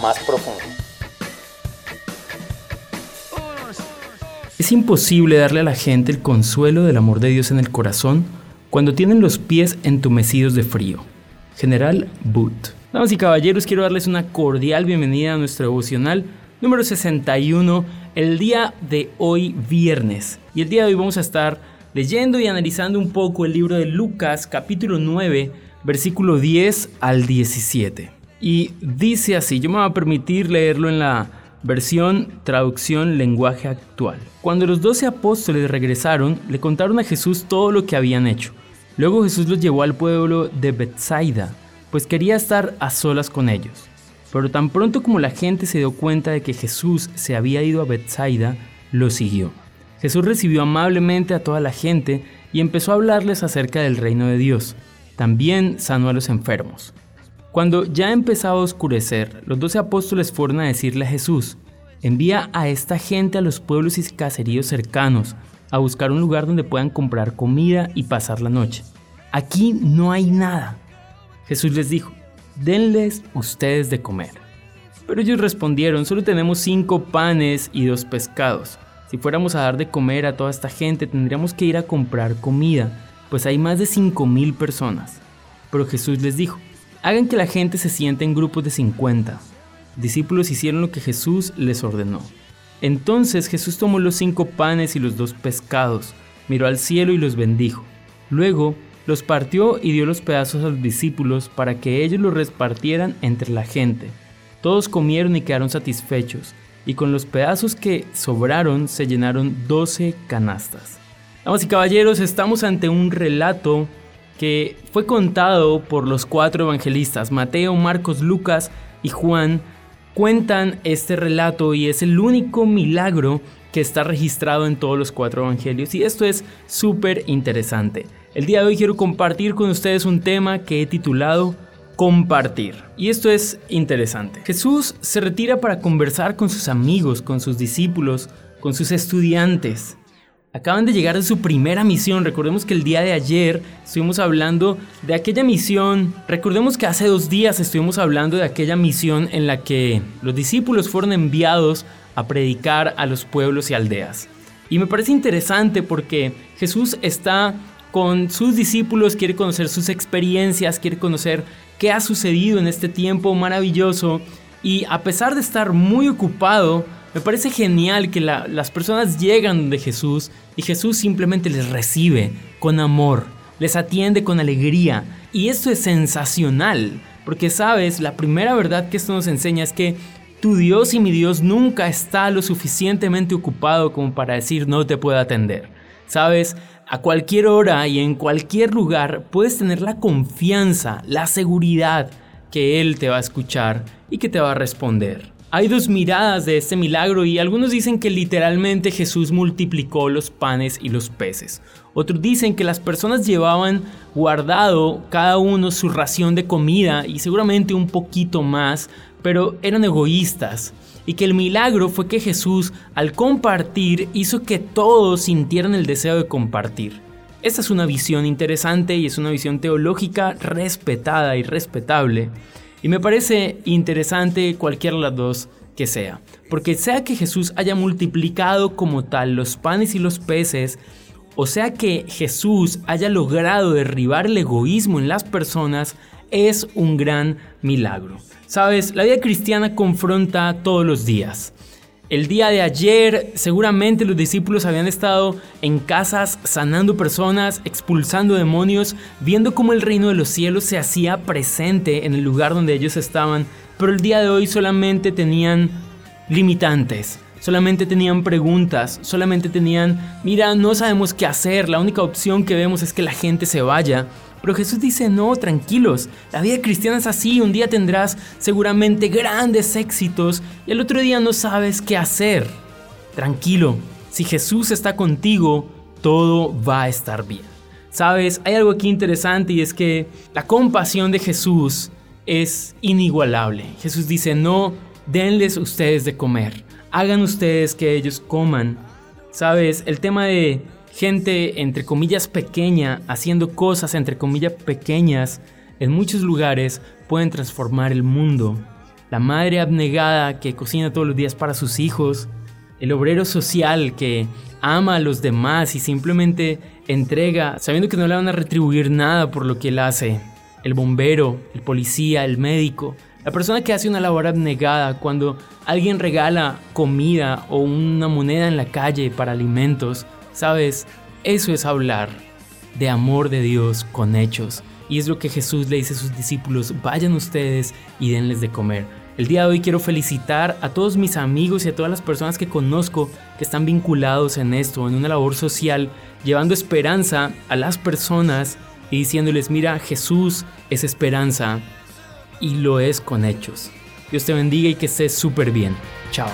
más profundo. Es imposible darle a la gente el consuelo del amor de Dios en el corazón cuando tienen los pies entumecidos de frío. General Boot. Damas y caballeros, quiero darles una cordial bienvenida a nuestro devocional número 61, el día de hoy viernes. Y el día de hoy vamos a estar leyendo y analizando un poco el libro de Lucas capítulo 9, versículo 10 al 17. Y dice así, yo me voy a permitir leerlo en la versión traducción lenguaje actual. Cuando los doce apóstoles regresaron, le contaron a Jesús todo lo que habían hecho. Luego Jesús los llevó al pueblo de Bethsaida, pues quería estar a solas con ellos. Pero tan pronto como la gente se dio cuenta de que Jesús se había ido a Bethsaida, lo siguió. Jesús recibió amablemente a toda la gente y empezó a hablarles acerca del reino de Dios. También sanó a los enfermos. Cuando ya empezaba a oscurecer, los doce apóstoles fueron a decirle a Jesús, envía a esta gente a los pueblos y caseríos cercanos, a buscar un lugar donde puedan comprar comida y pasar la noche. Aquí no hay nada. Jesús les dijo, denles ustedes de comer. Pero ellos respondieron, solo tenemos cinco panes y dos pescados. Si fuéramos a dar de comer a toda esta gente, tendríamos que ir a comprar comida, pues hay más de cinco mil personas. Pero Jesús les dijo, Hagan que la gente se siente en grupos de 50. Discípulos hicieron lo que Jesús les ordenó. Entonces Jesús tomó los cinco panes y los dos pescados, miró al cielo y los bendijo. Luego los partió y dio los pedazos a los discípulos para que ellos los repartieran entre la gente. Todos comieron y quedaron satisfechos, y con los pedazos que sobraron se llenaron doce canastas. Damas y caballeros, estamos ante un relato que fue contado por los cuatro evangelistas, Mateo, Marcos, Lucas y Juan, cuentan este relato y es el único milagro que está registrado en todos los cuatro evangelios y esto es súper interesante. El día de hoy quiero compartir con ustedes un tema que he titulado compartir. Y esto es interesante. Jesús se retira para conversar con sus amigos, con sus discípulos, con sus estudiantes. Acaban de llegar de su primera misión. Recordemos que el día de ayer estuvimos hablando de aquella misión. Recordemos que hace dos días estuvimos hablando de aquella misión en la que los discípulos fueron enviados a predicar a los pueblos y aldeas. Y me parece interesante porque Jesús está con sus discípulos, quiere conocer sus experiencias, quiere conocer qué ha sucedido en este tiempo maravilloso. Y a pesar de estar muy ocupado, me parece genial que las personas llegan de Jesús y Jesús simplemente les recibe con amor, les atiende con alegría. Y esto es sensacional, porque sabes, la primera verdad que esto nos enseña es que tu Dios y mi Dios nunca está lo suficientemente ocupado como para decir no te puedo atender. Sabes, a cualquier hora y en cualquier lugar puedes tener la confianza, la seguridad que Él te va a escuchar y que te va a responder. Hay dos miradas de este milagro y algunos dicen que literalmente Jesús multiplicó los panes y los peces. Otros dicen que las personas llevaban guardado cada uno su ración de comida y seguramente un poquito más, pero eran egoístas. Y que el milagro fue que Jesús al compartir hizo que todos sintieran el deseo de compartir. Esta es una visión interesante y es una visión teológica respetada y respetable. Y me parece interesante cualquiera de las dos que sea. Porque sea que Jesús haya multiplicado como tal los panes y los peces, o sea que Jesús haya logrado derribar el egoísmo en las personas, es un gran milagro. Sabes, la vida cristiana confronta todos los días. El día de ayer seguramente los discípulos habían estado en casas sanando personas, expulsando demonios, viendo cómo el reino de los cielos se hacía presente en el lugar donde ellos estaban, pero el día de hoy solamente tenían limitantes. Solamente tenían preguntas, solamente tenían, mira, no sabemos qué hacer, la única opción que vemos es que la gente se vaya. Pero Jesús dice, no, tranquilos, la vida cristiana es así, un día tendrás seguramente grandes éxitos y el otro día no sabes qué hacer. Tranquilo, si Jesús está contigo, todo va a estar bien. Sabes, hay algo aquí interesante y es que la compasión de Jesús es inigualable. Jesús dice, no, denles ustedes de comer, hagan ustedes que ellos coman. Sabes, el tema de gente entre comillas pequeña haciendo cosas entre comillas pequeñas en muchos lugares pueden transformar el mundo. la madre abnegada que cocina todos los días para sus hijos, el obrero social que ama a los demás y simplemente entrega sabiendo que no le van a retribuir nada por lo que él hace, el bombero, el policía, el médico, la persona que hace una labor abnegada cuando alguien regala comida o una moneda en la calle para alimentos, sabes, eso es hablar de amor de Dios con hechos. Y es lo que Jesús le dice a sus discípulos, vayan ustedes y denles de comer. El día de hoy quiero felicitar a todos mis amigos y a todas las personas que conozco que están vinculados en esto, en una labor social, llevando esperanza a las personas y diciéndoles, mira, Jesús es esperanza y lo es con hechos. Dios te bendiga y que estés súper bien. Chao.